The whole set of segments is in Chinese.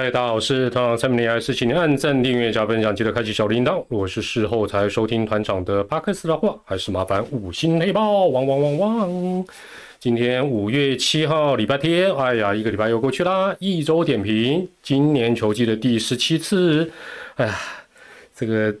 嗨，大家好，我是团长蔡明还是请您按赞、订阅、加分享，记得开启小铃铛。如果是事后才收听团长的帕克斯的话，还是麻烦五星黑豹，汪汪汪汪！今天五月七号，礼拜天，哎呀，一个礼拜又过去啦。一周点评，今年球季的第十七次，哎呀，这个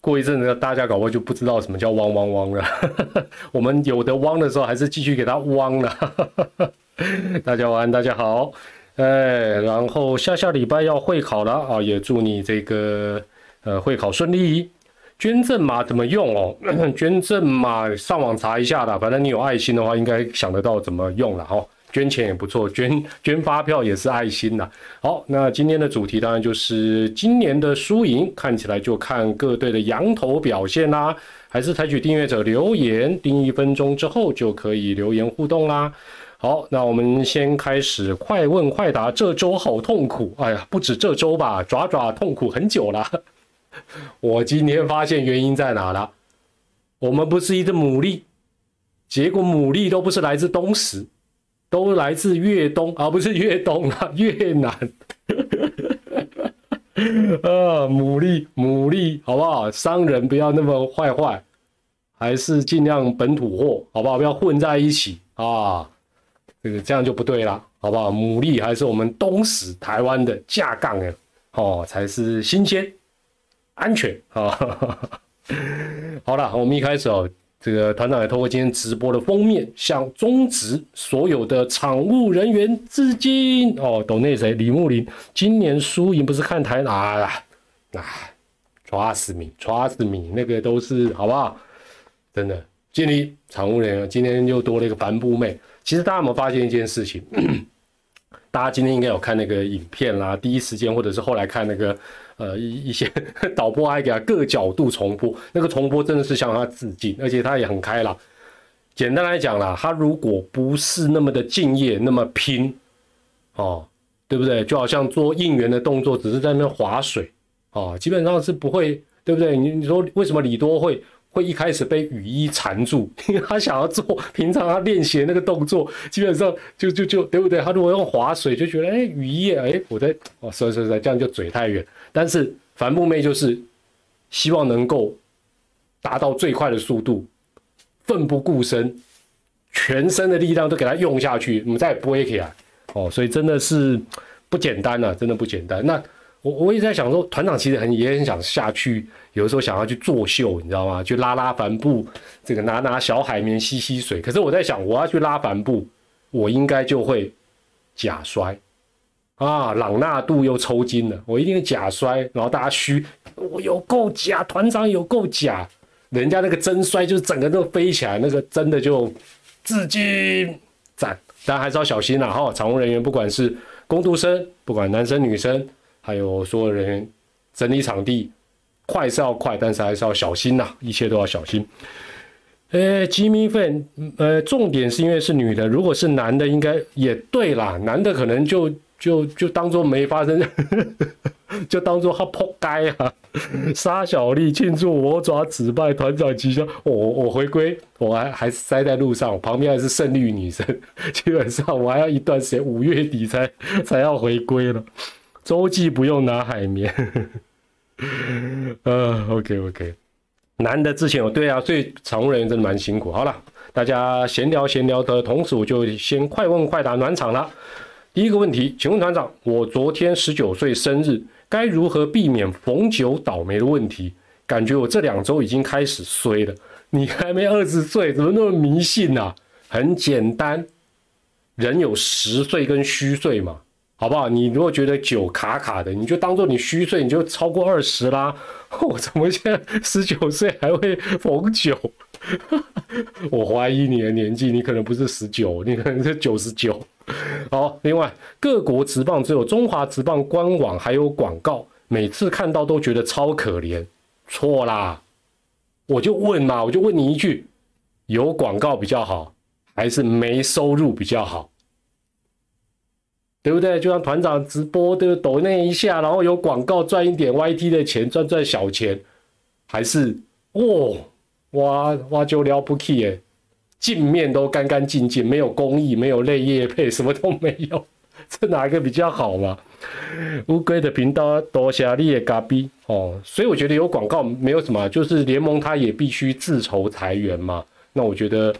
过一阵子大家搞不好就不知道什么叫汪汪汪了。我们有的汪的时候，还是继续给它汪了。大家晚安，大家好。哎，然后下下礼拜要会考了啊，也祝你这个呃会考顺利。捐赠码怎么用哦？捐赠码上网查一下啦，反正你有爱心的话，应该想得到怎么用了哦。捐钱也不错，捐捐发票也是爱心呐。好，那今天的主题当然就是今年的输赢，看起来就看各队的羊头表现啦。还是采取订阅者留言，订一分钟之后就可以留言互动啦。好，那我们先开始快问快答。这周好痛苦，哎呀，不止这周吧，爪爪痛苦很久了。我今天发现原因在哪了？我们不是一只牡蛎，结果牡蛎都不是来自东石，都来自粤东，而不是粤东啊，越南。啊，牡蛎，牡蛎，好不好？商人不要那么坏坏，还是尽量本土货，好不好？不要混在一起啊。这个这样就不对了，好不好？牡蛎还是我们东石台湾的架杠哎，哦，才是新鲜、安全啊！好了，我们一开始哦，这个团长也透过今天直播的封面，向中职所有的场务人员致敬哦。懂那谁？李木林，今年输赢不是看台哪啊？啊，trust me，trust me，那个都是好不好？真的，敬礼，场务人员，今天又多了一个帆布妹。其实大家有没有发现一件事情？大家今天应该有看那个影片啦，第一时间或者是后来看那个呃一一些 导播还给他各角度重播，那个重播真的是向他致敬，而且他也很开朗。简单来讲啦，他如果不是那么的敬业，那么拼哦，对不对？就好像做应援的动作，只是在那边划水哦，基本上是不会，对不对？你你说为什么李多会？会一开始被雨衣缠住，因 为他想要做平常他练习那个动作，基本上就就就对不对？他如果用划水，就觉得哎雨衣哎我在哦，所以所以这样就嘴太远。但是帆布妹就是希望能够达到最快的速度，奋不顾身，全身的力量都给他用下去，我们再也不会起来哦。所以真的是不简单啊，真的不简单。那我我也在想说，团长其实很也很想下去。有的时候想要去作秀，你知道吗？去拉拉帆布，这个拿拿小海绵吸吸水。可是我在想，我要去拉帆布，我应该就会假摔啊！朗纳度又抽筋了，我一定假摔。然后大家虚，我有够假，团长有够假。人家那个真摔，就是整个都飞起来，那个真的就至今赞。但还是要小心啦哈！场务人员不管是工读生，不管男生女生，还有所有人整理场地。快是要快，但是还是要小心呐，一切都要小心。呃，吉米粉，呃，重点是因为是女的，如果是男的，应该也对啦。男的可能就就就当做没发生，就当做他扑街啊。沙小丽庆祝我爪指败团长吉祥，我我回归，我还还塞在路上，旁边还是胜利女神，基本上我还要一段时间，五月底才才要回归了。周记不用拿海绵。呃，OK OK，男的之前有对啊，所以常务人员真的蛮辛苦。好了，大家闲聊闲聊的同时，我就先快问快答暖场了。第一个问题，请问团长，我昨天十九岁生日，该如何避免逢九倒霉的问题？感觉我这两周已经开始衰了。你还没二十岁，怎么那么迷信啊？很简单，人有实岁跟虚岁嘛。好不好？你如果觉得酒卡卡的，你就当做你虚岁，你就超过二十啦。我怎么现在十九岁还会逢九？我怀疑你的年纪，你可能不是十九，你可能是九十九。好，另外各国职棒只有中华职棒官网还有广告，每次看到都觉得超可怜。错啦，我就问嘛，我就问你一句：有广告比较好，还是没收入比较好？对不对？就像团长直播，的抖那一下，然后有广告赚一点 YT 的钱，赚赚小钱，还是哦，哇哇就了不起耶，镜面都干干净净，没有工艺，没有泪液配，什么都没有，这哪一个比较好嘛？乌龟的频道多谢你也嘎逼哦，所以我觉得有广告没有什么，就是联盟他也必须自筹裁员嘛。那我觉得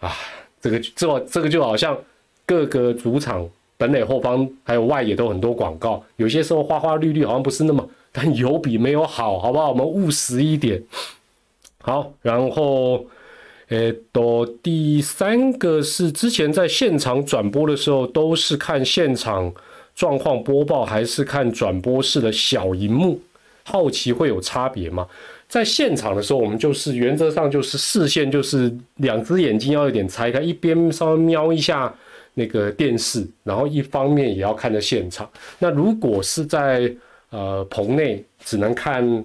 啊，这个这这个就好像各个主场本垒后方还有外野都很多广告，有些时候花花绿绿好像不是那么，但有比没有好，好不好？我们务实一点。好，然后。诶，都第三个是之前在现场转播的时候，都是看现场状况播报，还是看转播室的小荧幕？好奇会有差别吗？在现场的时候，我们就是原则上就是视线就是两只眼睛要有点拆开，一边稍微瞄一下那个电视，然后一方面也要看着现场。那如果是在呃棚内，只能看。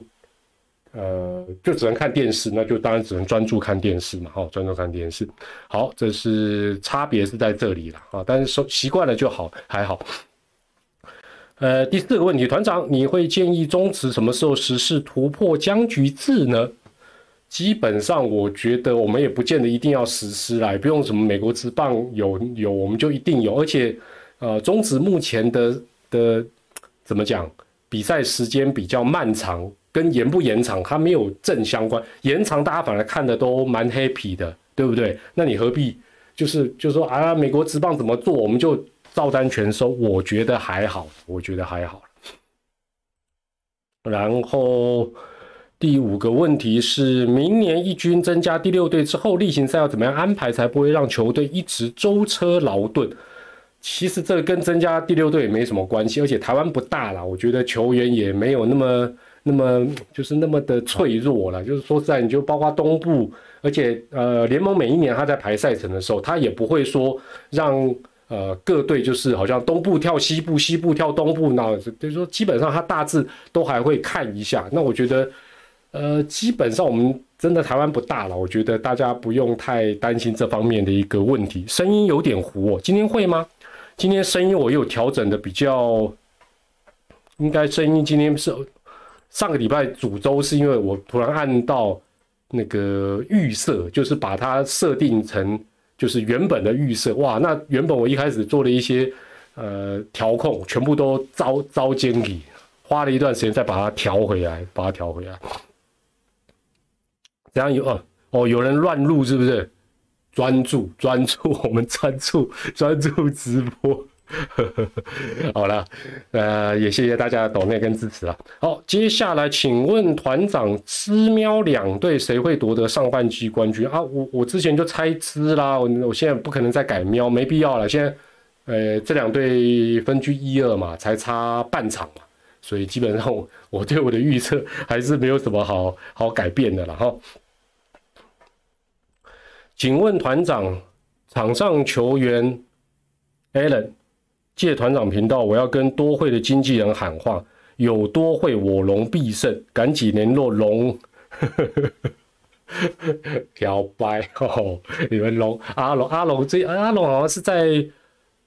呃，就只能看电视，那就当然只能专注看电视嘛，哈，专注看电视。好，这是差别是在这里了啊，但是说习惯了就好，还好。呃，第四个问题，团长，你会建议中职什么时候实施突破僵局制呢？基本上，我觉得我们也不见得一定要实施啦，不用什么美国职棒有有我们就一定有，而且呃，中职目前的的怎么讲，比赛时间比较漫长。跟延不延长，它没有正相关。延长大家反而看的都蛮 happy 的，对不对？那你何必就是就说啊，美国职棒怎么做，我们就照单全收？我觉得还好，我觉得还好。然后第五个问题是，明年一军增加第六队之后，例行赛要怎么样安排，才不会让球队一直舟车劳顿？其实这跟增加第六队也没什么关系，而且台湾不大了，我觉得球员也没有那么。那么就是那么的脆弱了，就是说实在，你就包括东部，而且呃，联盟每一年他在排赛程的时候，他也不会说让呃各队就是好像东部跳西部，西部跳东部，那就是说基本上他大致都还会看一下。那我觉得呃，基本上我们真的台湾不大了，我觉得大家不用太担心这方面的一个问题。声音有点糊哦，今天会吗？今天声音我有调整的比较，应该声音今天是。上个礼拜主周是因为我突然按到那个预设，就是把它设定成就是原本的预设，哇，那原本我一开始做了一些呃调控，全部都遭遭监理，花了一段时间再把它调回来，把它调回来。这样有哦哦，有人乱录是不是？专注专注，我们专注专注直播。好了，呃，也谢谢大家的懂内跟支持啊。好，接下来请问团长，吃喵两队谁会夺得上半季冠军啊？我我之前就猜吃啦，我我现在不可能再改喵，没必要了。现在，呃，这两队分居一二嘛，才差半场嘛，所以基本上我对我的预测还是没有什么好好改变的了哈。请问团长，场上球员 Allen。借团长频道，我要跟多会的经纪人喊话：有多会，我龙必胜，赶紧联络龙。漂白哦，你们龙阿龙阿龙这阿龙好像是在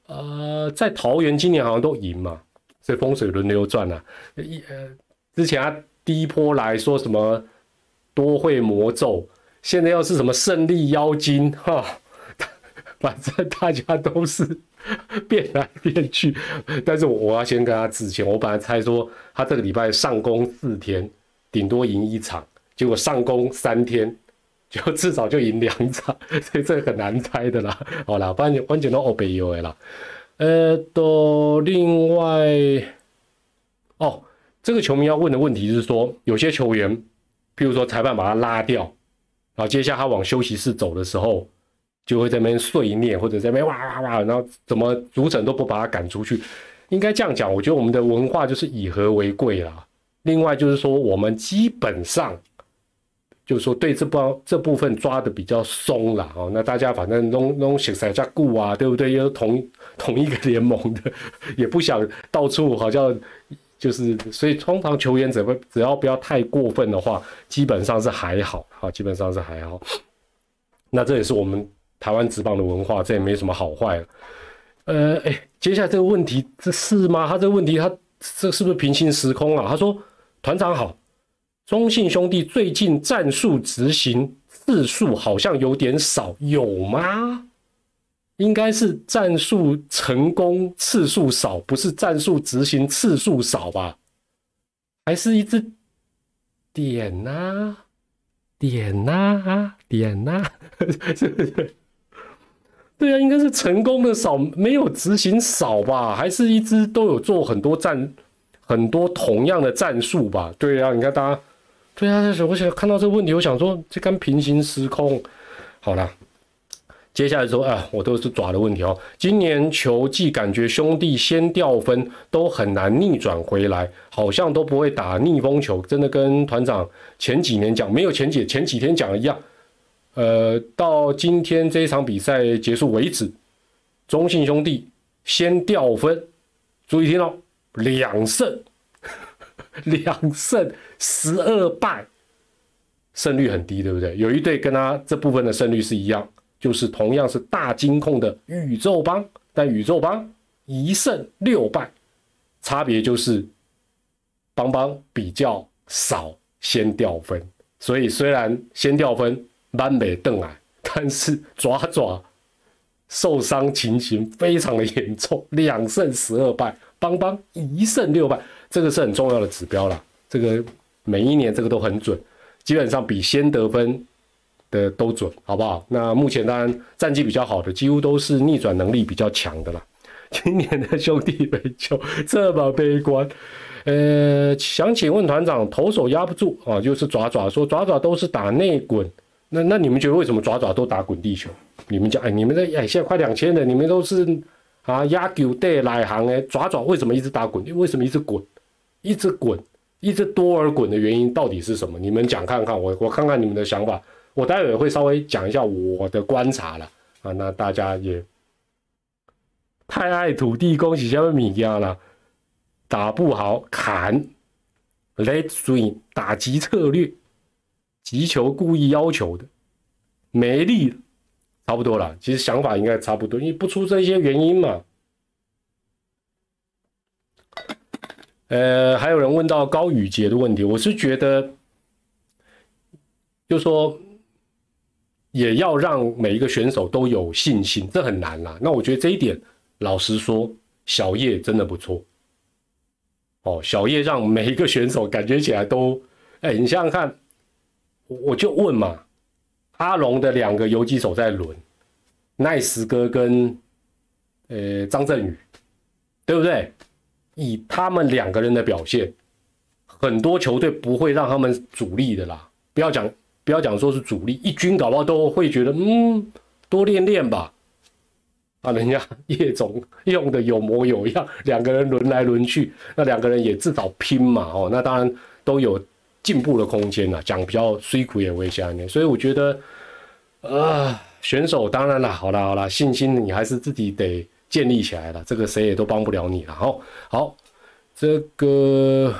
呃在桃园，今年好像都赢嘛，所以风水轮流转啊。一呃之前他第一波来说什么多会魔咒，现在又是什么胜利妖精哈，反正大家都是。变来变去，但是我要先跟他致歉。我本来猜说他这个礼拜上工四天，顶多赢一场，结果上工三天，就至少就赢两场，所以这很难猜的啦。好啦，关键关键都欧北优的啦。呃，都另外，哦，这个球迷要问的问题是说，有些球员，譬如说裁判把他拉掉，然后接下来他往休息室走的时候。就会在那边碎念，或者在那边哇哇哇，然后怎么主审都不把他赶出去，应该这样讲。我觉得我们的文化就是以和为贵啦。另外就是说，我们基本上就是说对这帮这部分抓的比较松了哦。那大家反正弄弄写赛加固啊，对不对？又同同一个联盟的，也不想到处好像就是，所以通常球员只会只要不要太过分的话，基本上是还好啊，基本上是还好。那这也是我们。台湾职棒的文化，这也没什么好坏了。呃，哎，接下来这个问题，这是吗？他这个问题，他这是不是平行时空啊？他说：“团长好，中信兄弟最近战术执行次数好像有点少，有吗？”应该是战术成功次数少，不是战术执行次数少吧？还是一只点呐，点呐啊，点呐，是不是？对啊，应该是成功的少，没有执行少吧？还是一直都有做很多战，很多同样的战术吧？对啊，你看大家，对啊，我想看到这个问题，我想说这跟平行时空，好了。接下来说啊，我都是爪的问题哦。今年球季感觉兄弟先掉分都很难逆转回来，好像都不会打逆风球，真的跟团长前几年讲，没有前几前几天讲的一样。呃，到今天这一场比赛结束为止，中信兄弟先掉分，注意听哦，两胜，两胜十二败，胜率很低，对不对？有一队跟他这部分的胜率是一样。就是同样是大金控的宇宙帮，但宇宙帮一胜六败，差别就是邦邦比较少先掉分，所以虽然先掉分满北邓矮，但是爪爪受伤情形非常的严重，两胜十二败，邦邦一胜六败，这个是很重要的指标了。这个每一年这个都很准，基本上比先得分。的都准，好不好？那目前当然战绩比较好的，几乎都是逆转能力比较强的啦。今年的兄弟杯就这么悲观，呃，想请问团长，投手压不住啊，就是爪爪说爪爪都是打内滚，那那你们觉得为什么爪爪都打滚地球？你们讲，哎，你们的哎现在快两千了，你们都是啊压球带来行哎，爪爪为什么一直打滚？为什么一直滚，一直滚，一直多而滚的原因到底是什么？你们讲看看，我我看看你们的想法。我待会会稍微讲一下我的观察了啊，那大家也太爱土地公喜下面米家了，打不好砍，Let swing 打击策略，击球故意要求的，没力，差不多了。其实想法应该差不多，因为不出这些原因嘛。呃，还有人问到高宇杰的问题，我是觉得，就说。也要让每一个选手都有信心，这很难啦。那我觉得这一点，老实说，小叶真的不错。哦，小叶让每一个选手感觉起来都，哎，你想想看，我就问嘛，阿龙的两个游击手在轮，奈斯哥跟呃张振宇，对不对？以他们两个人的表现，很多球队不会让他们主力的啦。不要讲。不要讲说是主力，一军搞不好都会觉得，嗯，多练练吧。啊，人家叶总用的有模有样，两个人轮来轮去，那两个人也至少拼嘛，哦，那当然都有进步的空间了。讲比较虽苦也会下面，所以我觉得，呃，选手当然了，好了好了，信心你还是自己得建立起来了，这个谁也都帮不了你了。好，好，这个，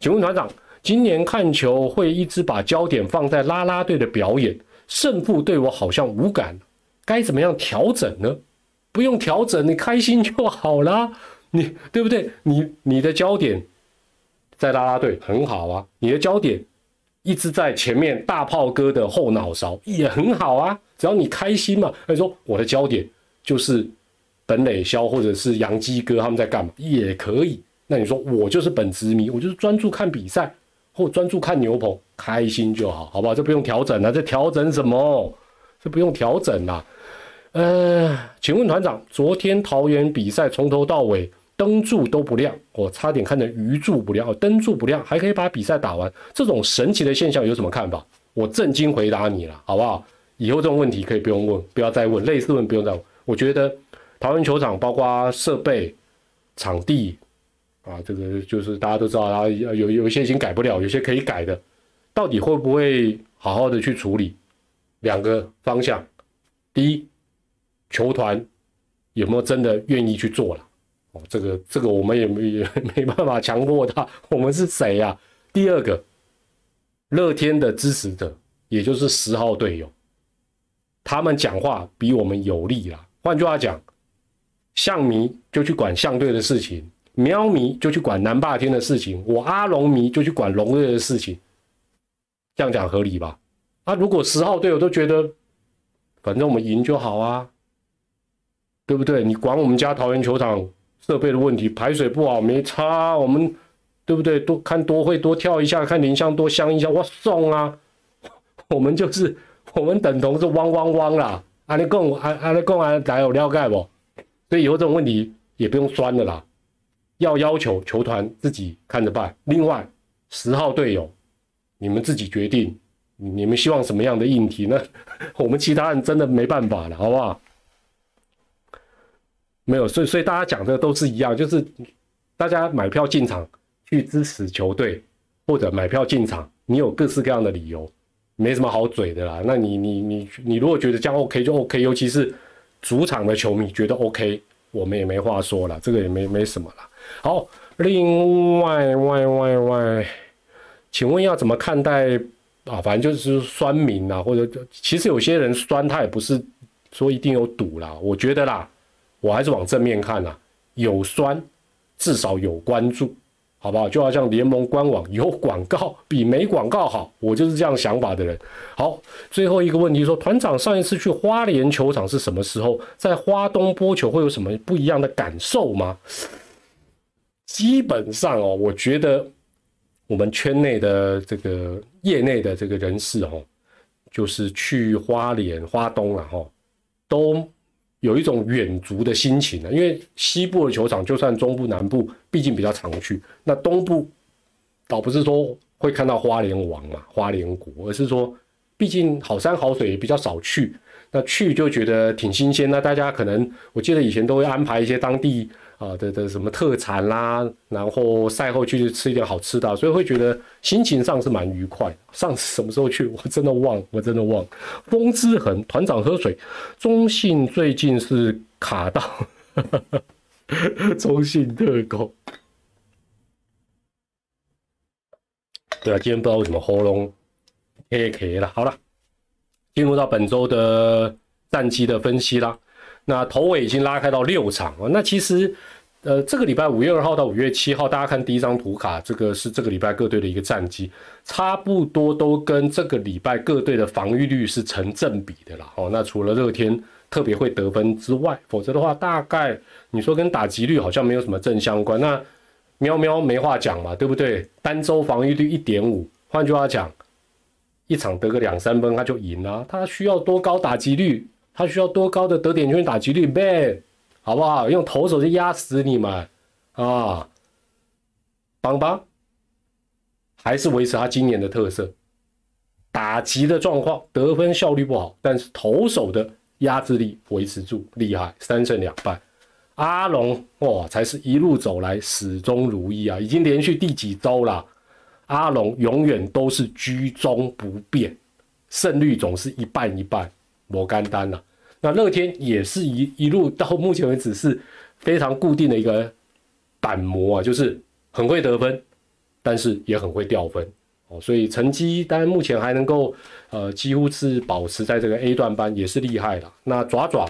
请问团长。今年看球会一直把焦点放在拉拉队的表演，胜负对我好像无感，该怎么样调整呢？不用调整，你开心就好啦，你对不对？你你的焦点在拉拉队很好啊，你的焦点一直在前面大炮哥的后脑勺也很好啊，只要你开心嘛。他说我的焦点就是本垒肖或者是杨基哥他们在干嘛也可以。那你说我就是本职迷，我就是专注看比赛。或专注看牛棚，开心就好，好不好？这不用调整了，这调整什么？这不用调整啦。呃，请问团长，昨天桃园比赛从头到尾灯柱都不亮，我差点看成鱼柱不亮，灯柱不亮还可以把比赛打完，这种神奇的现象有什么看法？我震惊回答你了，好不好？以后这种问题可以不用问，不要再问，类似问不用再问。我觉得桃园球场包括设备、场地。啊，这个就是大家都知道，然后有有一些已经改不了，有些可以改的，到底会不会好好的去处理？两个方向，第一，球团有没有真的愿意去做了？哦，这个这个我们也没也没办法强迫他，我们是谁呀？第二个，乐天的支持者，也就是十号队友，他们讲话比我们有利啦。换句话讲，象迷就去管象队的事情。喵迷就去管南霸天的事情，我阿龙迷就去管龙队的事情，这样讲合理吧？啊，如果十号队友都觉得，反正我们赢就好啊，对不对？你管我们家桃园球场设备的问题，排水不好没差，我们对不对？多看多会多跳一下，看林香多香一下，我送啊！我们就是我们等同是汪汪汪啦！阿你讲阿阿你讲阿来有了解不？所以以后这种问题也不用酸的啦，要要求球团自己看着办。另外十号队友，你们自己决定，你们希望什么样的硬体？呢 我们其他人真的没办法了，好不好？没有，所以所以大家讲的都是一样，就是大家买票进场去支持球队，或者买票进场，你有各式各样的理由，没什么好嘴的啦。那你你你你如果觉得这样 OK 就 OK，尤其是主场的球迷觉得 OK，我们也没话说了，这个也没没什么了。好，另外外外外，请问要怎么看待啊？反正就是酸民啊，或者其实有些人酸他也不是说一定有赌啦，我觉得啦。我还是往正面看呐，有酸，至少有关注，好不好？就好像联盟官网有广告比没广告好，我就是这样想法的人。好，最后一个问题说，团长上一次去花莲球场是什么时候？在花东播球会有什么不一样的感受吗？基本上哦，我觉得我们圈内的这个业内的这个人士哦，就是去花莲、花东了哈，都。有一种远足的心情呢，因为西部的球场，就算中部、南部，毕竟比较常去。那东部倒不是说会看到花莲王嘛，花莲国，而是说，毕竟好山好水比较少去。那去就觉得挺新鲜。那大家可能，我记得以前都会安排一些当地。啊的的什么特产啦，然后赛后去吃一点好吃的，所以会觉得心情上是蛮愉快。上次什么时候去，我真的忘，我真的忘。风之痕团长喝水，中信最近是卡到，中信特工。对啊，今天不知道为什么喉咙嘿嘿了。好了，进入到本周的战绩的分析啦。那头尾已经拉开到六场啊，那其实，呃，这个礼拜五月二号到五月七号，大家看第一张图卡，这个是这个礼拜各队的一个战绩，差不多都跟这个礼拜各队的防御率是成正比的啦。哦，那除了乐天特别会得分之外，否则的话，大概你说跟打击率好像没有什么正相关。那喵喵没话讲嘛，对不对？单周防御率一点五，换句话讲，一场得个两三分他就赢了，他需要多高打击率？他需要多高的得点圈打击率？man，，好不好？用投手去压死你们啊！邦邦还是维持他今年的特色，打击的状况得分效率不好，但是投手的压制力维持住，厉害，三胜两败。阿龙哇，才是一路走来始终如一啊，已经连续第几周了？阿龙永远都是居中不变，胜率总是一半一半，摩干单了。那乐天也是一一路到目前为止是非常固定的一个板模啊，就是很会得分，但是也很会掉分哦，所以成绩当然目前还能够呃几乎是保持在这个 A 段班，也是厉害的。那爪爪，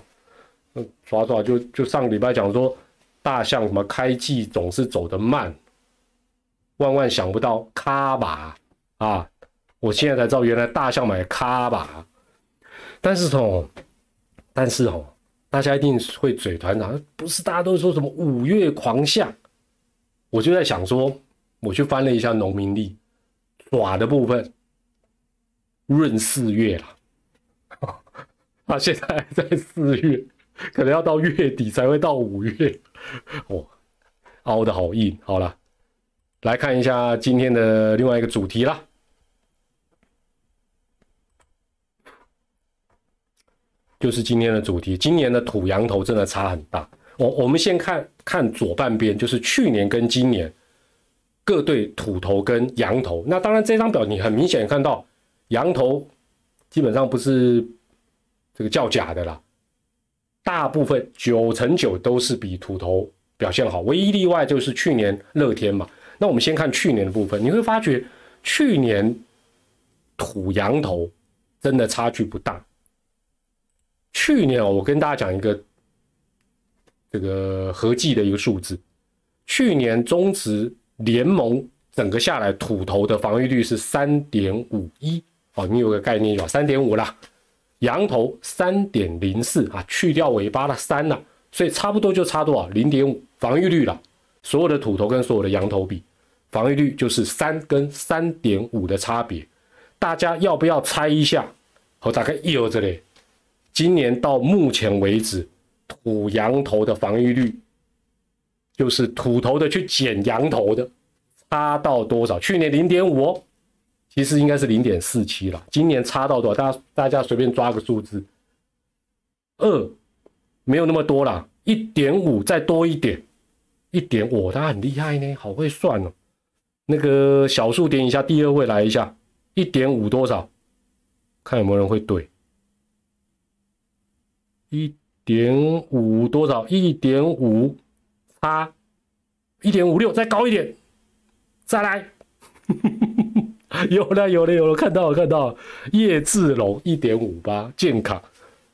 嗯，爪爪就就上个礼拜讲说大象什么开季总是走得慢，万万想不到卡巴啊，我现在才知道原来大象买卡巴，但是从但是哦，大家一定会嘴团长，不是大家都说什么五月狂象？我就在想说，我去翻了一下农民历，爪的部分闰四月了，他 现在在四月，可能要到月底才会到五月，哦，凹的好硬。好了，来看一下今天的另外一个主题啦。就是今天的主题，今年的土羊头真的差很大。我我们先看看左半边，就是去年跟今年各队土头跟羊头。那当然这张表你很明显看到，羊头基本上不是这个叫假的啦，大部分九成九都是比土头表现好，唯一例外就是去年乐天嘛。那我们先看去年的部分，你会发觉去年土羊头真的差距不大。去年我跟大家讲一个这个合计的一个数字，去年中职联盟整个下来土头的防御率是三点五一，哦，你有个概念就好，三点五啦，羊头三点零四啊，去掉尾巴的三呐，所以差不多就差多少零点五防御率了。所有的土头跟所有的羊头比，防御率就是三跟三点五的差别。大家要不要猜一下？我大概有这里，今年到目前为止，土羊头的防御率，就是土头的去减羊头的，差到多少？去年零点五，其实应该是零点四七了。今年差到多少？大家大家随便抓个数字，二没有那么多了，一点五再多一点，一点五，他很厉害呢，好会算哦。那个小数点一下，第二位来一下。一点五多少？看有没有人会对。一点五多少？一点五差一点五六，再高一点，再来。有了有了有了，看到了看到了。叶志龙一点五八健康。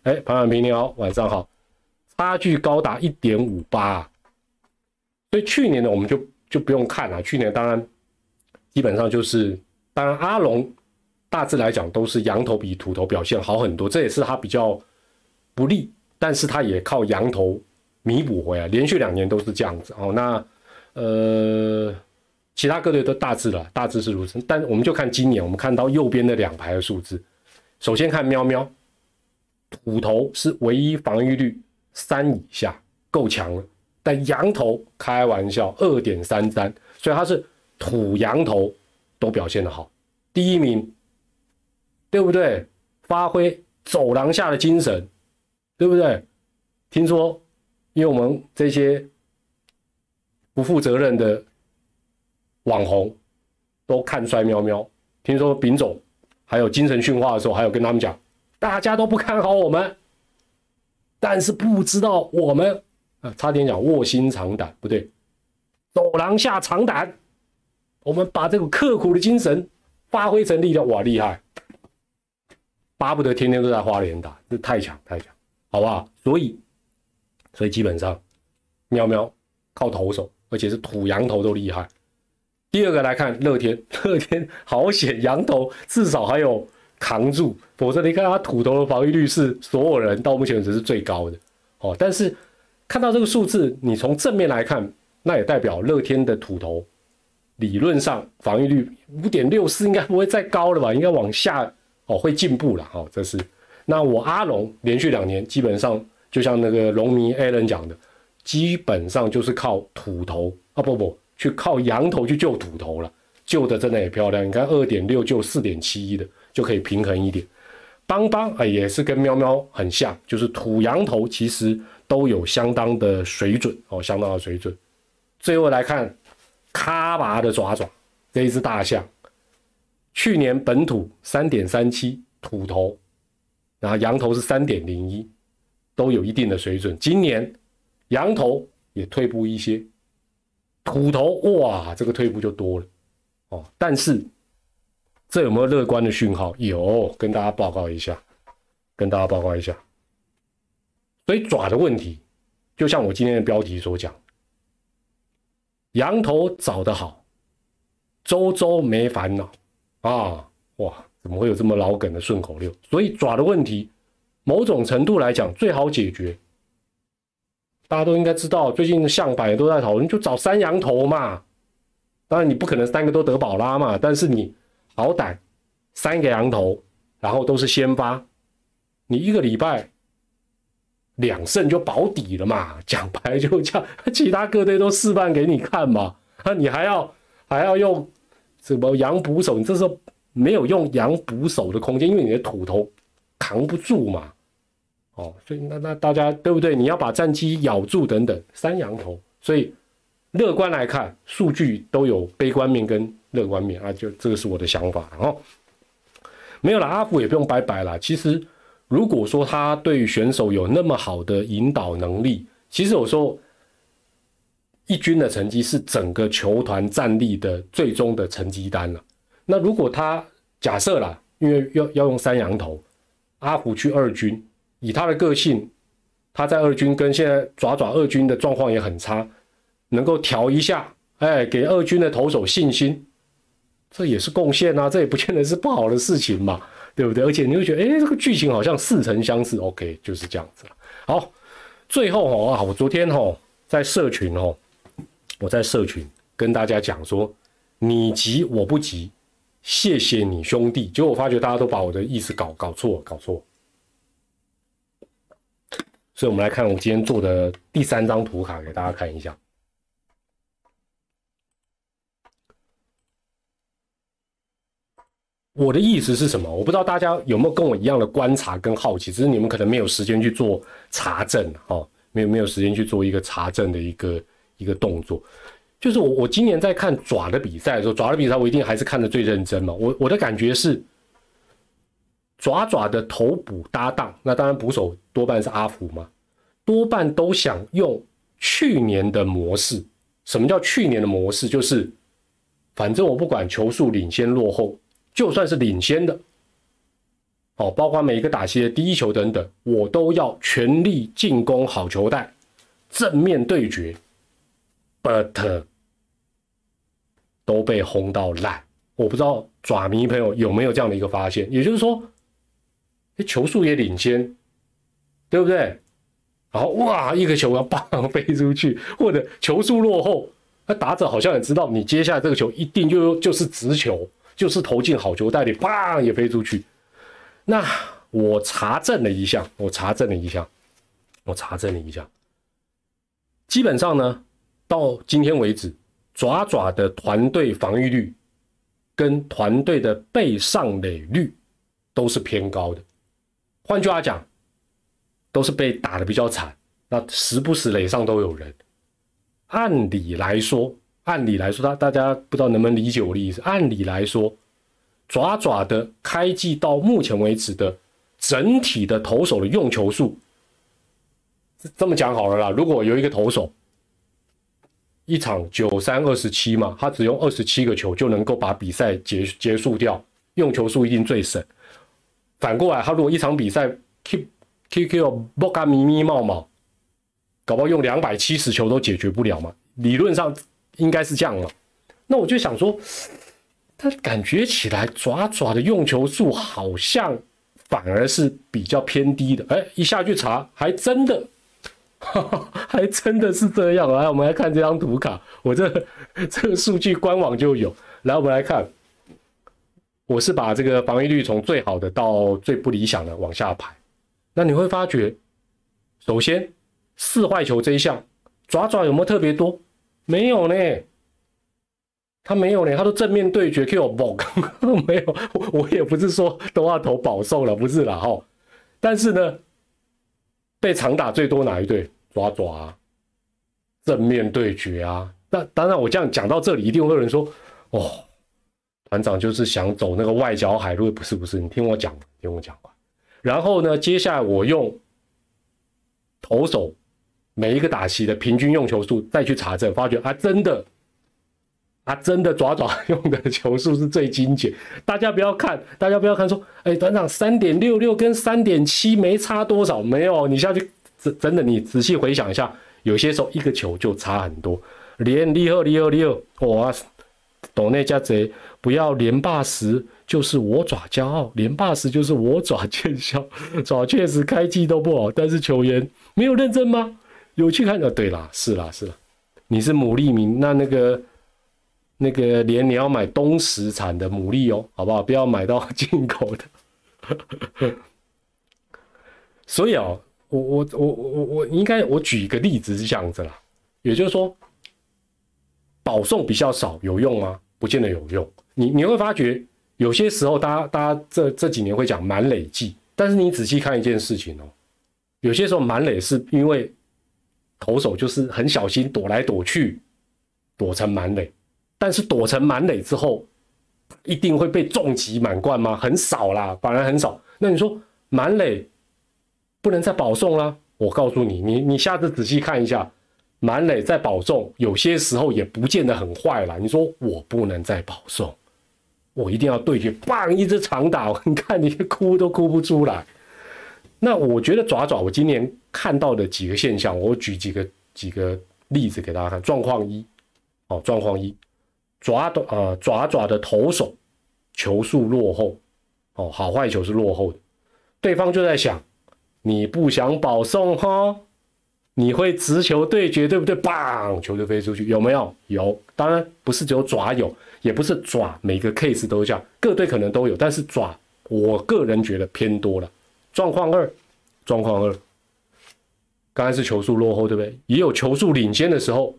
哎，庞婉平你好，晚上好。差距高达一点五八，所以去年呢，我们就就不用看了。去年当然基本上就是。当然，阿龙大致来讲都是羊头比土头表现好很多，这也是他比较不利，但是他也靠羊头弥补回来，连续两年都是这样子哦。那呃，其他各队都大致了，大致是如此。但我们就看今年，我们看到右边的两排的数字，首先看喵喵，土头是唯一防御率三以下，够强了。但羊头开玩笑，二点三三，所以它是土羊头。都表现的好，第一名，对不对？发挥走廊下的精神，对不对？听说，因为我们这些不负责任的网红都看衰喵喵。听说丙总还有精神训话的时候，还有跟他们讲，大家都不看好我们，但是不知道我们啊，差点讲卧薪尝胆，不对，走廊下尝胆。我们把这个刻苦的精神发挥成力量，哇，厉害！巴不得天天都在花莲打，这太强太强，好不好？所以，所以基本上，喵喵靠投手，而且是土羊头都厉害。第二个来看乐天，乐天好险，羊头至少还有扛住，否则你看他土头的防御率是所有人到目前为止是最高的哦。但是看到这个数字，你从正面来看，那也代表乐天的土头。理论上防御率五点六四应该不会再高了吧？应该往下哦，会进步了哈。这是那我阿龙连续两年基本上就像那个龙迷 Allen 讲的，基本上就是靠土头啊不不去靠羊头去救土头了，救的真的也漂亮。你看二点六救四点七一的就可以平衡一点。邦邦啊也是跟喵喵很像，就是土羊头其实都有相当的水准哦，相当的水准。最后来看。卡巴的爪爪，这一只大象，去年本土三点三七土头，然后羊头是三点零一，都有一定的水准。今年羊头也退步一些，土头哇，这个退步就多了哦。但是这有没有乐观的讯号？有，跟大家报告一下，跟大家报告一下。所以爪的问题，就像我今天的标题所讲。羊头找得好，周周没烦恼啊！哇，怎么会有这么老梗的顺口溜？所以爪的问题，某种程度来讲最好解决。大家都应该知道，最近象板也都在讨论，就找三羊头嘛。当然你不可能三个都得宝拉嘛，但是你好歹三个羊头，然后都是先发，你一个礼拜。两胜就保底了嘛，讲白就这样，其他各队都示范给你看嘛，啊，你还要还要用什么羊捕手？你这时候没有用羊捕手的空间，因为你的土头扛不住嘛，哦，所以那那大家对不对？你要把战机咬住等等，三羊头，所以乐观来看，数据都有悲观面跟乐观面啊，就这个是我的想法哦。没有了，阿福也不用拜拜了，其实。如果说他对选手有那么好的引导能力，其实有时候一军的成绩是整个球团战力的最终的成绩单了。那如果他假设啦，因为要要用三羊头，阿虎去二军，以他的个性，他在二军跟现在爪爪二军的状况也很差，能够调一下，哎，给二军的投手信心，这也是贡献啊，这也不见得是不好的事情嘛。对不对？而且你会觉得，哎，这个剧情好像似曾相识。OK，就是这样子了。好，最后哦啊，我昨天哦在社群哦，我在社群跟大家讲说，你急我不急，谢谢你兄弟。结果我发觉大家都把我的意思搞搞错，搞错。所以，我们来看我今天做的第三张图卡，给大家看一下。我的意思是什么？我不知道大家有没有跟我一样的观察跟好奇，只是你们可能没有时间去做查证，哦，没有没有时间去做一个查证的一个一个动作。就是我我今年在看爪的比赛的时候，爪的比赛我一定还是看的最认真嘛。我我的感觉是，爪爪的头捕搭档，那当然捕手多半是阿福嘛，多半都想用去年的模式。什么叫去年的模式？就是反正我不管球数领先落后。就算是领先的，哦，包括每一个打席的第一球等等，我都要全力进攻好球带，正面对决，but 都被轰到烂。我不知道爪迷朋友有没有这样的一个发现，也就是说，球速也领先，对不对？然后哇，一个球要棒 飞出去，或者球速落后，那打者好像也知道你接下来这个球一定就就是直球。就是投进好球袋里，砰也飞出去。那我查证了一下，我查证了一下，我查证了一下，基本上呢，到今天为止，爪爪的团队防御率跟团队的被上垒率都是偏高的。换句话讲，都是被打的比较惨，那时不时垒上都有人。按理来说。按理来说，大大家不知道能不能理解我的意思。按理来说，爪爪的开季到目前为止的整体的投手的用球数，这么讲好了啦。如果有一个投手一场九三二十七嘛，他只用二十七个球就能够把比赛结结束掉，用球数一定最省。反过来，他如果一场比赛 keep Q Q 不干咪咪冒冒，搞不好用两百七十球都解决不了嘛？理论上。应该是这样了，那我就想说，他感觉起来爪爪的用球数好像反而是比较偏低的。哎，一下去查，还真的，还真的是这样。来，我们来看这张图卡，我这这个数据官网就有。来，我们来看，我是把这个防御率从最好的到最不理想的往下排。那你会发觉，首先四坏球这一项，爪爪有没有特别多？没有呢，他没有呢，他都正面对决 Q 爆，没有，我也不是说都要投保送了，不是啦哈。但是呢，被长打最多哪一队？抓抓，正面对决啊。那当然，我这样讲到这里，一定会有人说，哦，团长就是想走那个外角海路，不是不是，你听我讲，听我讲。然后呢，接下来我用投手。每一个打席的平均用球数，再去查证，发觉啊，真的，啊，真的爪爪用的球数是最精简。大家不要看，大家不要看说，哎，团长三点六六跟三点七没差多少，没有，你下去真真的，你仔细回想一下，有些时候一个球就差很多。连厉害厉害厉害，哇，懂那家贼，不要连霸时就是我爪骄傲，连霸时就是我爪见效。爪确实开季都不好，但是球员没有认真吗？有去看的，对啦，是啦，是啦，你是牡蛎民，那那个那个连你要买东石产的牡蛎哦，好不好？不要买到进口的。所以啊，我我我我我应该我举一个例子是这样子啦，也就是说，保送比较少有用吗？不见得有用。你你会发觉有些时候，大家大家这这几年会讲满垒计，但是你仔细看一件事情哦，有些时候满垒是因为。投手就是很小心躲来躲去，躲成满垒，但是躲成满垒之后，一定会被重击满贯吗？很少啦，反而很少。那你说满垒不能再保送了？我告诉你，你你下次仔细看一下，满垒再保送，有些时候也不见得很坏啦。你说我不能再保送，我一定要对决，棒一支长打，你看你哭都哭不出来。那我觉得爪爪，我今年看到的几个现象，我举几个几个例子给大家看。状况一，哦，状况一，爪的呃爪爪的投手球速落后，哦，好坏球是落后的，对方就在想，你不想保送哈，你会直球对决，对不对？棒，球就飞出去，有没有？有，当然不是只有爪有，也不是爪每个 case 都这样，各队可能都有，但是爪，我个人觉得偏多了。状况二，状况二，刚才是球速落后，对不对？也有球速领先的时候，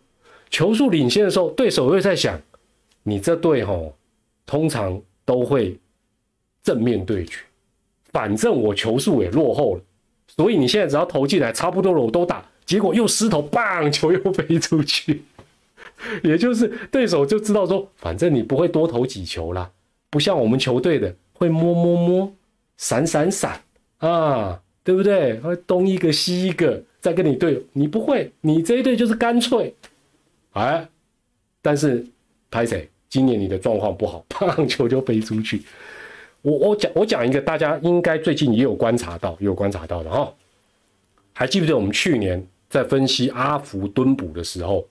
球速领先的时候，对手会在想，你这队吼，通常都会正面对决，反正我球速也落后了，所以你现在只要投进来，差不多了，我都打。结果又失头，棒球又飞出去，也就是对手就知道说，反正你不会多投几球啦，不像我们球队的会摸摸摸、闪闪闪啊，对不对？会东一个西一个再跟你对，你不会，你这一队就是干脆，哎，但是拍谁？今年你的状况不好，棒球就飞出去。我我讲我讲一个，大家应该最近也有观察到，也有观察到的哈，还记不记得我们去年？在分析阿福蹲捕的时候，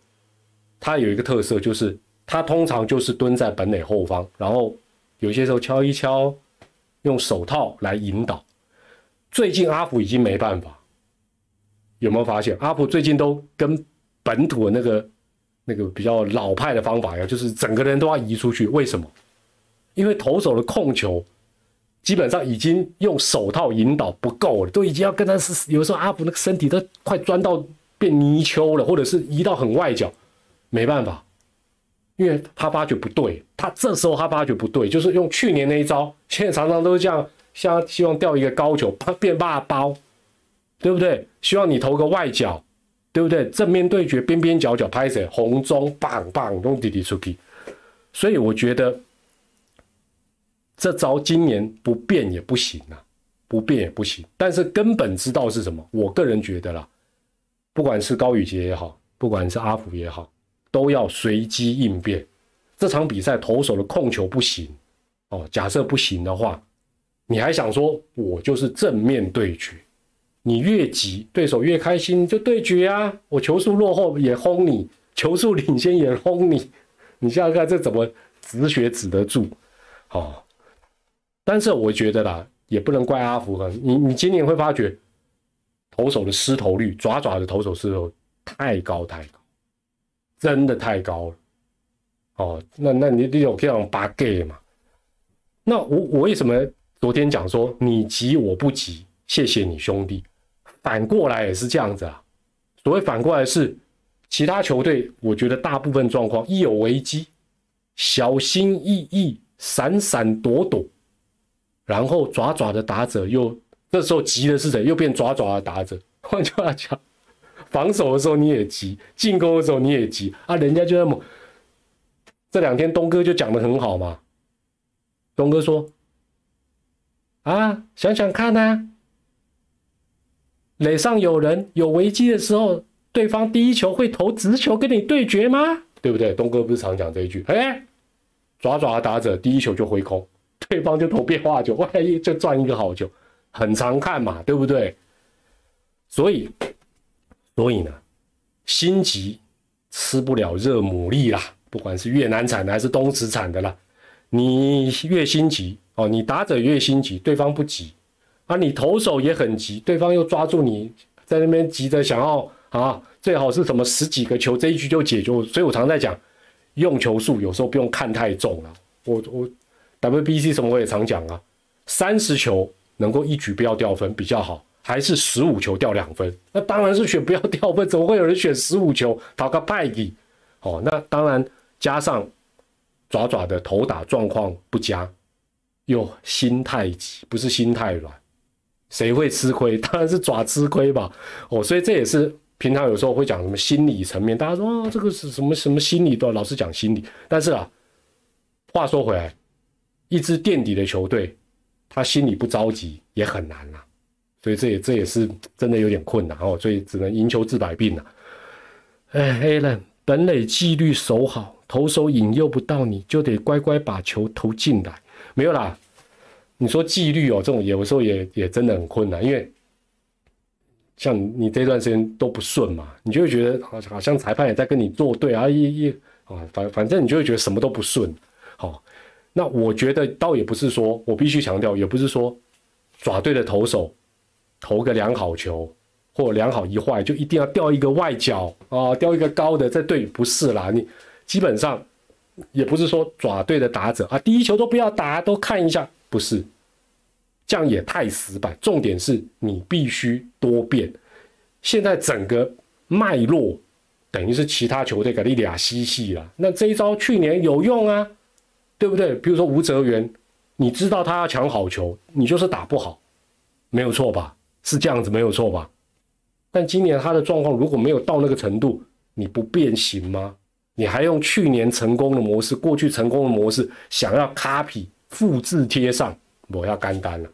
他有一个特色，就是他通常就是蹲在本垒后方，然后有些时候敲一敲，用手套来引导。最近阿福已经没办法，有没有发现？阿福最近都跟本土的那个那个比较老派的方法一样，就是整个人都要移出去。为什么？因为投手的控球。基本上已经用手套引导不够了，都已经要跟他是有时候阿福那个身体都快钻到变泥鳅了，或者是移到很外角，没办法，因为他发觉不对，他这时候他发觉不对，就是用去年那一招，现在常常都是这样，像希望钓一个高球，变大包，对不对？希望你投个外角，对不对？正面对决，边边角角拍谁？红中棒棒都滴滴出去，所以我觉得。这招今年不变也不行啊，不变也不行。但是根本知道是什么？我个人觉得啦，不管是高宇杰也好，不管是阿福也好，都要随机应变。这场比赛投手的控球不行哦，假设不行的话，你还想说我就是正面对决？你越急，对手越开心，就对决啊！我球速落后也轰你，球速领先也轰你。你想想看，这怎么止血止得住？哦。但是我觉得啦，也不能怪阿福。你你今年会发觉，投手的失投率，爪爪的投手失投太高太高，真的太高了。哦，那那你你有这样八 G 嘛？那我我为什么昨天讲说你急我不急？谢谢你兄弟。反过来也是这样子啊。所谓反过来是，其他球队我觉得大部分状况一有危机，小心翼翼，闪闪躲躲。然后爪爪的打者又这时候急的是谁？又变爪爪的打者。换句话讲，防守的时候你也急，进攻的时候你也急啊！人家就那么这两天东哥就讲的很好嘛。东哥说：“啊，想想看呐，垒上有人有危机的时候，对方第一球会投直球跟你对决吗？对不对？东哥不是常讲这一句？哎，爪爪的打者第一球就挥空。”对方就投变化球，万一就赚一个好球，很常看嘛，对不对？所以，所以呢，心急吃不了热牡蛎啦，不管是越南产的还是东石产的啦，你越心急哦，你打者越心急，对方不急啊，你投手也很急，对方又抓住你在那边急着想要啊，最好是什么十几个球这一局就解决，所以我常在讲，用球数有时候不用看太重了，我我。WBC 什么我也常讲啊，三十球能够一局不要掉分比较好，还是十五球掉两分？那当然是选不要掉分，怎么会有人选十五球讨个败绩？哦，那当然加上爪爪的头打状况不佳，又心太急，不是心太软，谁会吃亏？当然是爪吃亏吧。哦，所以这也是平常有时候会讲什么心理层面，大家说啊这个是什么什么心理都老是讲心理，但是啊，话说回来。一支垫底的球队，他心里不着急也很难呐，所以这也这也是真的有点困难哦，所以只能赢球治百病了。哎，Allen，本垒纪律守好，投手引诱不到你就得乖乖把球投进来。没有啦，你说纪律哦，这种有时候也也真的很困难，因为像你这段时间都不顺嘛，你就会觉得好好像裁判也在跟你作对啊，一一啊，反反正你就会觉得什么都不顺，好。那我觉得倒也不是说，我必须强调，也不是说，爪队的投手投个良好球，或两好一坏，就一定要掉一个外角啊，掉一个高的，这对不是啦。你基本上也不是说爪队的打者啊，第一球都不要打，都看一下，不是，这样也太死板。重点是你必须多变。现在整个脉络等于是其他球队给你俩嬉戏了。那这一招去年有用啊，对不对？比如说吴泽源，你知道他要抢好球，你就是打不好，没有错吧？是这样子没有错吧？但今年他的状况如果没有到那个程度，你不变形吗？你还用去年成功的模式、过去成功的模式，想要 copy 复制贴上，我要干单了。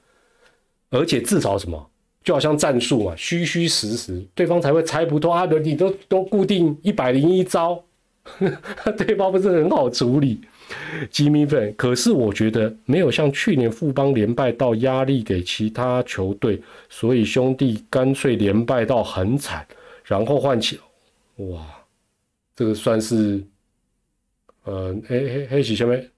而且至少什么，就好像战术嘛，虚虚实实，对方才会猜不透啊。你都都固定一百零一招，对方不是很好处理。吉米粉，可是我觉得没有像去年富邦连败到压力给其他球队，所以兄弟干脆连败到很惨，然后换起，哇，这个算是，呃，黑黑黑喜下面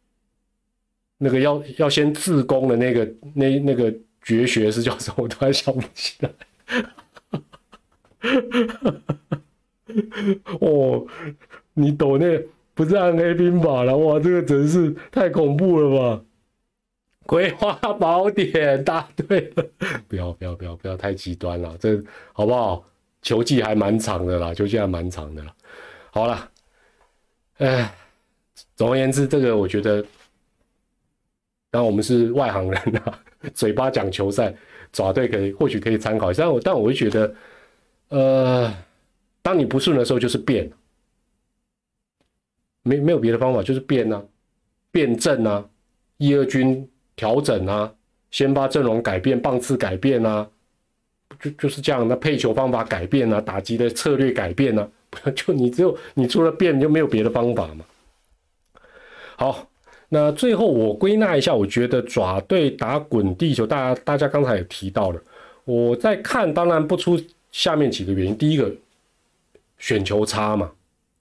那个要要先自宫的那个那那个绝学是叫什么？我突然想不起来。哦，你懂那？不是暗黑兵法了，哇，这个真是太恐怖了吧！葵花宝典答对了，不要不要不要不要太极端了，这好不好？球技还蛮长的啦，球技还蛮长的啦。好了，哎，总而言之，这个我觉得，当然我们是外行人啊，嘴巴讲球赛，爪队可以或许可以参考一下，但我但我会觉得，呃，当你不顺的时候，就是变。没没有别的方法，就是变啊，变阵啊，一二军调整啊，先发阵容改变，棒次改变啊，就就是这样。那配球方法改变啊，打击的策略改变啊，就你只有你除了变就没有别的方法嘛。好，那最后我归纳一下，我觉得爪队打滚地球，大家大家刚才也提到了，我在看，当然不出下面几个原因，第一个选球差嘛。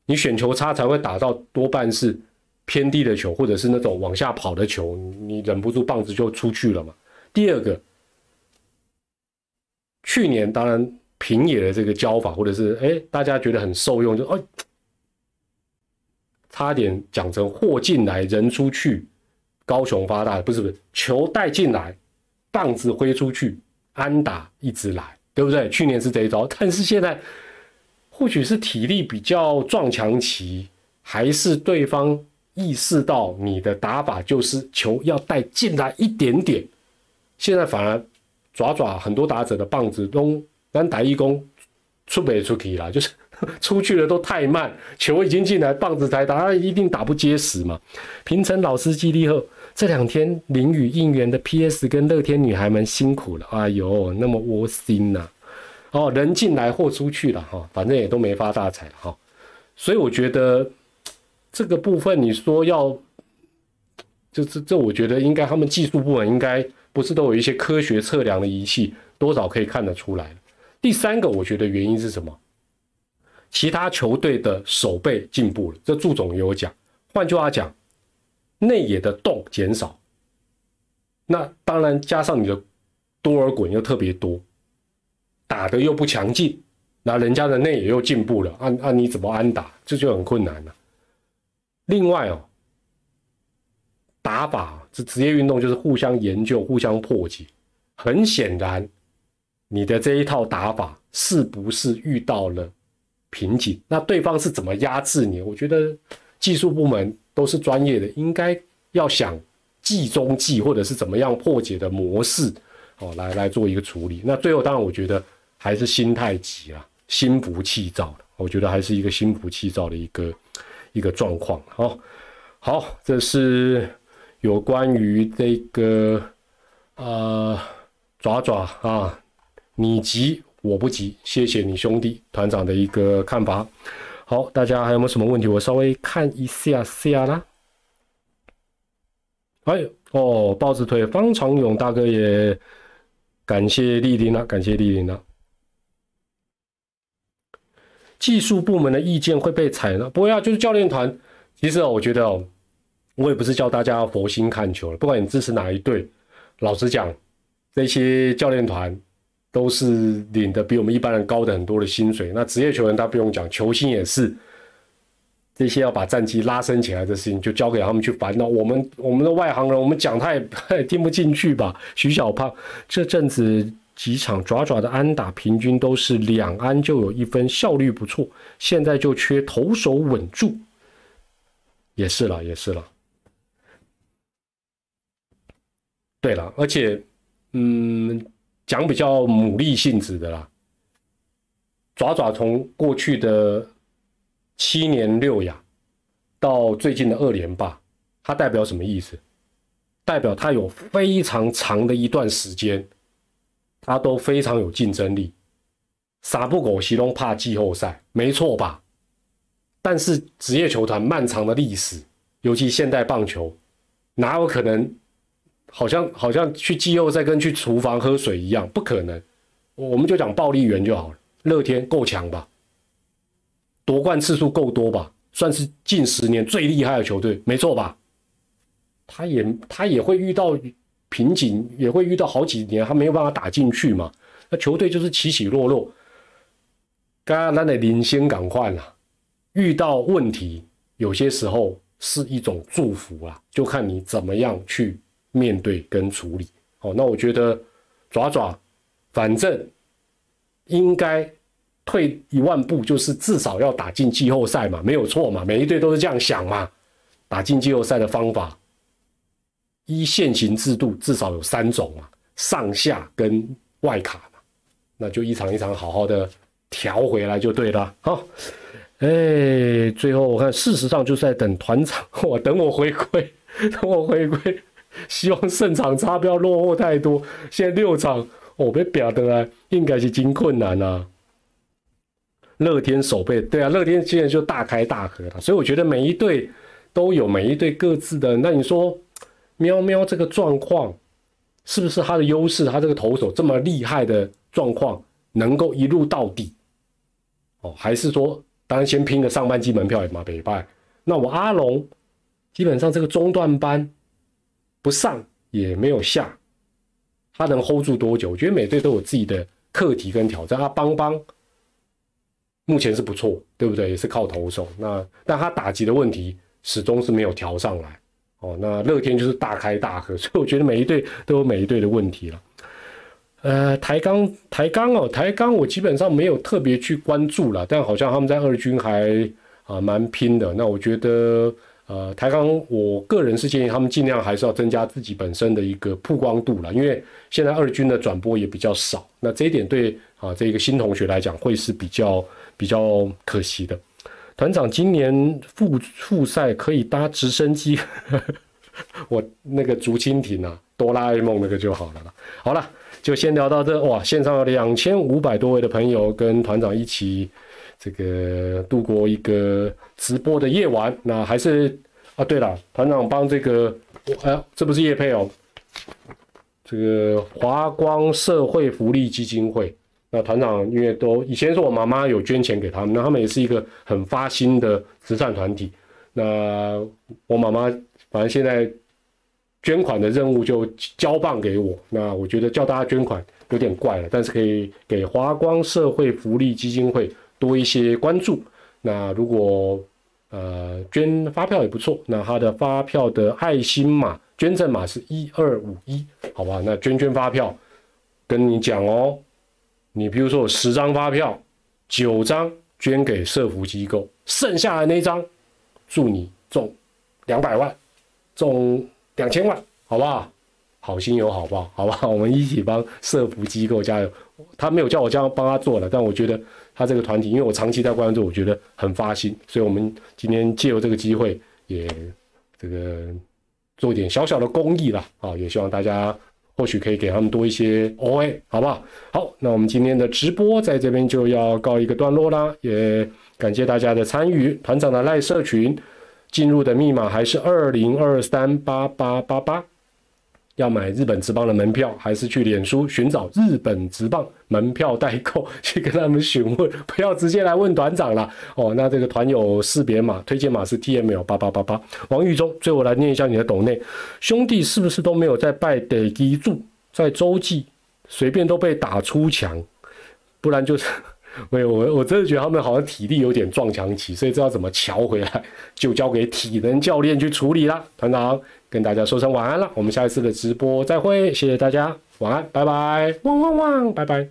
你选球差才会打到多半是偏低的球，或者是那种往下跑的球，你忍不住棒子就出去了嘛。第二个，去年当然平野的这个教法，或者是哎大家觉得很受用，就哎差点讲成货进来人出去，高雄发大，不是不是球带进来，棒子挥出去，安打一直来，对不对？去年是这一招，但是现在。或许是体力比较撞墙期，还是对方意识到你的打法就是球要带进来一点点，现在反而爪爪很多打者的棒子都单打一攻出不出去了，就是 出去了都太慢，球已经进来，棒子才打，一定打不结实嘛。平成老司机立后，这两天淋雨应援的 PS 跟乐天女孩们辛苦了，哎呦，那么窝心呐。哦，人进来货出去了哈，反正也都没发大财哈，所以我觉得这个部分你说要，这这这，我觉得应该他们技术部门应该不是都有一些科学测量的仪器，多少可以看得出来第三个，我觉得原因是什么？其他球队的守备进步了，这祝总也有讲。换句话讲，内野的洞减少，那当然加上你的多尔衮又特别多。打的又不强劲，那人家的内野又进步了，按按你怎么安打，这就很困难了。另外哦，打法这职业运动就是互相研究、互相破解。很显然，你的这一套打法是不是遇到了瓶颈？那对方是怎么压制你？我觉得技术部门都是专业的，应该要想计中计，或者是怎么样破解的模式哦，来来做一个处理。那最后，当然我觉得。还是心太急了，心浮气躁，我觉得还是一个心浮气躁的一个一个状况。好，好，这是有关于这个呃爪爪啊，你急我不急，谢谢你兄弟团长的一个看法。好，大家还有没有什么问题？我稍微看一下下啦。哎哦，豹子腿方长勇大哥也感谢莅临了，感谢莅临了。技术部门的意见会被采纳？不会啊，就是教练团。其实，我觉得哦，我也不是教大家佛心看球了。不管你支持哪一队，老实讲，这些教练团都是领的比我们一般人高的很多的薪水。那职业球员他不用讲，球星也是。这些要把战绩拉升起来的事情，就交给他们去烦恼。我们我们的外行人，我们讲他也听不进去吧？徐小胖这阵子几场爪爪的安打，平均都是两安就有一分，效率不错。现在就缺投手稳住，也是了，也是了。对了，而且，嗯，讲比较牡蛎性质的啦，爪爪从过去的。七年六亚到最近的二连霸，它代表什么意思？代表它有非常长的一段时间，他都非常有竞争力。傻不狗西龙怕季后赛，没错吧？但是职业球团漫长的历史，尤其现代棒球，哪有可能？好像好像去季后赛跟去厨房喝水一样，不可能。我们就讲暴力员就好了。乐天够强吧？夺冠次数够多吧，算是近十年最厉害的球队，没错吧？他也他也会遇到瓶颈，也会遇到好几年他没有办法打进去嘛。那球队就是起起落落。刚刚那的领先赶快了，遇到问题有些时候是一种祝福啊，就看你怎么样去面对跟处理。哦，那我觉得爪爪，反正应该。退一万步，就是至少要打进季后赛嘛，没有错嘛，每一队都是这样想嘛。打进季后赛的方法，一线型制度至少有三种嘛，上下跟外卡嘛，那就一场一场好好的调回来就对了。好，哎，最后我看，事实上就是在等团长，我等我回归，等我回归，希望胜场差不要落后太多。现在六场，我被表的来，应该是真困难啊。乐天守备，对啊，乐天现在就大开大合了，所以我觉得每一队都有每一队各自的。那你说，喵喵这个状况是不是他的优势？他这个投手这么厉害的状况，能够一路到底？哦，还是说，当然先拼个上半季门票也嘛北拜。那我阿龙基本上这个中段班不上也没有下，他能 hold 住多久？我觉得每队都有自己的课题跟挑战。阿邦邦。目前是不错，对不对？也是靠投手。那但他打击的问题始终是没有调上来。哦，那乐天就是大开大合，所以我觉得每一队都有每一队的问题了。呃，台钢台钢哦，台钢我基本上没有特别去关注了，但好像他们在二军还啊蛮拼的。那我觉得呃台钢，我个人是建议他们尽量还是要增加自己本身的一个曝光度了，因为现在二军的转播也比较少。那这一点对啊这个新同学来讲会是比较。比较可惜的，团长今年复复赛可以搭直升机，我那个竹蜻蜓啊，哆啦 A 梦那个就好了了。好了，就先聊到这。哇，线上有两千五百多位的朋友跟团长一起这个度过一个直播的夜晚。那还是啊，对了，团长帮这个，哎，这不是叶佩哦，这个华光社会福利基金会。那团长因为都以前是我妈妈有捐钱给他们，那他们也是一个很发心的慈善团体。那我妈妈反正现在捐款的任务就交棒给我。那我觉得叫大家捐款有点怪了，但是可以给华光社会福利基金会多一些关注。那如果呃捐发票也不错，那他的发票的爱心码捐赠码是一二五一，好吧？那捐捐发票跟你讲哦。你比如说，有十张发票，九张捐给社福机构，剩下的那张，祝你中两百万，中两千万，好不好？好心有好报，好不好？我们一起帮社福机构加油。他没有叫我这样帮他做了，但我觉得他这个团体，因为我长期在关注，我觉得很发心，所以我们今天借由这个机会，也这个做点小小的公益了啊，也希望大家。或许可以给他们多一些 OA，好不好？好，那我们今天的直播在这边就要告一个段落啦，也感谢大家的参与。团长的赖社群进入的密码还是二零二三八八八八。要买日本职棒的门票，还是去脸书寻找日本职棒门票代购，去跟他们询问，不要直接来问团长了哦。那这个团友识别码推荐码是 T M L 八八八八。王玉忠，最后来念一下你的抖内兄弟是不是都没有在拜得基柱，在洲际随便都被打出墙，不然就是没有我我真的觉得他们好像体力有点撞墙期，所以知道怎么瞧回来，就交给体能教练去处理啦。团长跟大家说声晚安了，我们下一次的直播再会，谢谢大家，晚安，拜拜，汪汪汪，拜拜。